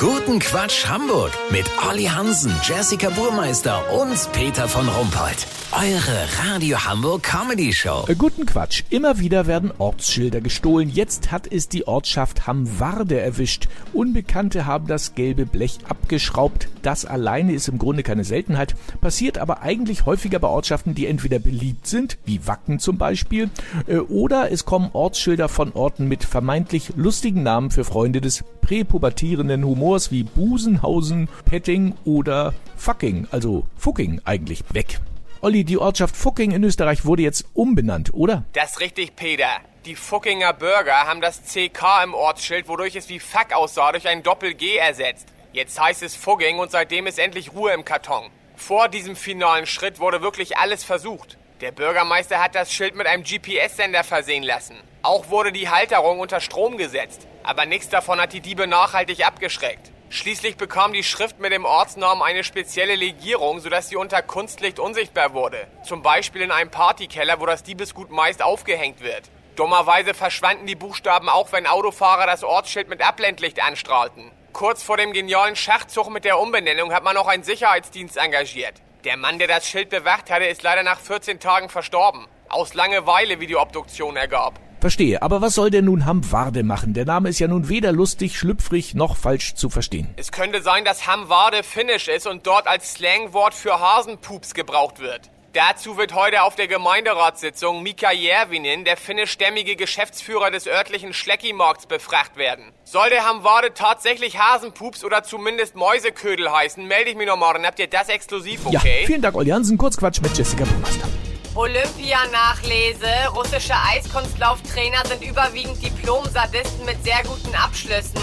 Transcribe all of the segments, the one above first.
Guten Quatsch Hamburg mit Olli Hansen, Jessica Burmeister und Peter von Rumpold. Eure Radio Hamburg Comedy Show. Äh, Guten Quatsch. Immer wieder werden Ortsschilder gestohlen. Jetzt hat es die Ortschaft Hamwarde erwischt. Unbekannte haben das gelbe Blech abgeschraubt. Das alleine ist im Grunde keine Seltenheit, passiert aber eigentlich häufiger bei Ortschaften, die entweder beliebt sind, wie Wacken zum Beispiel, äh, oder es kommen Ortsschilder von Orten mit vermeintlich lustigen Namen für Freunde des präpubertierenden Humors wie Busenhausen, Petting oder Fucking, also Fucking eigentlich, weg. Olli, die Ortschaft Fucking in Österreich wurde jetzt umbenannt, oder? Das ist richtig, Peter. Die Fuckinger Bürger haben das CK im Ortsschild, wodurch es wie Fuck aussah, durch ein Doppel-G ersetzt. Jetzt heißt es Fugging und seitdem ist endlich Ruhe im Karton. Vor diesem finalen Schritt wurde wirklich alles versucht. Der Bürgermeister hat das Schild mit einem GPS-Sender versehen lassen. Auch wurde die Halterung unter Strom gesetzt. Aber nichts davon hat die Diebe nachhaltig abgeschreckt. Schließlich bekam die Schrift mit dem Ortsnamen eine spezielle Legierung, sodass sie unter Kunstlicht unsichtbar wurde. Zum Beispiel in einem Partykeller, wo das Diebesgut meist aufgehängt wird. Dummerweise verschwanden die Buchstaben auch, wenn Autofahrer das Ortsschild mit Abblendlicht anstrahlten. Kurz vor dem genialen Schachzug mit der Umbenennung hat man noch einen Sicherheitsdienst engagiert. Der Mann, der das Schild bewacht hatte, ist leider nach 14 Tagen verstorben. Aus Langeweile, wie die Obduktion ergab. Verstehe, aber was soll denn nun Hamwarde machen? Der Name ist ja nun weder lustig, schlüpfrig noch falsch zu verstehen. Es könnte sein, dass Hamwarde finnisch ist und dort als Slangwort für Hasenpups gebraucht wird. Dazu wird heute auf der Gemeinderatssitzung Mika Järvinen, der finnischstämmige Geschäftsführer des örtlichen Schleckimarkts, befragt werden. Soll der Hamwarde tatsächlich Hasenpups oder zumindest Mäuseködel heißen, melde ich mich noch morgen. Habt ihr das exklusiv, okay? Ja, vielen Dank, Olli Hansen. Kurzquatsch mit Jessica Burmeister. Olympia-Nachlese. Russische Eiskunstlauftrainer sind überwiegend Diplom-Sadisten mit sehr guten Abschlüssen.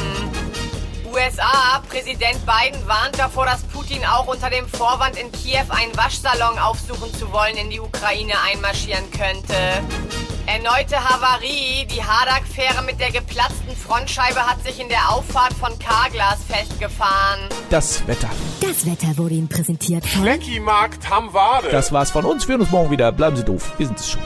USA, Präsident Biden warnt davor, dass Putin auch unter dem Vorwand in Kiew einen Waschsalon aufsuchen zu wollen in die Ukraine einmarschieren könnte. Erneute Havarie. Die Hadak-Fähre mit der geplatzten Frontscheibe hat sich in der Auffahrt von Karglas festgefahren. Das Wetter. Das Wetter wurde Ihnen präsentiert von Fleckimarkt Hamwade. Das war's von uns. Wir hören uns morgen wieder. Bleiben Sie doof. Wir sind es schon.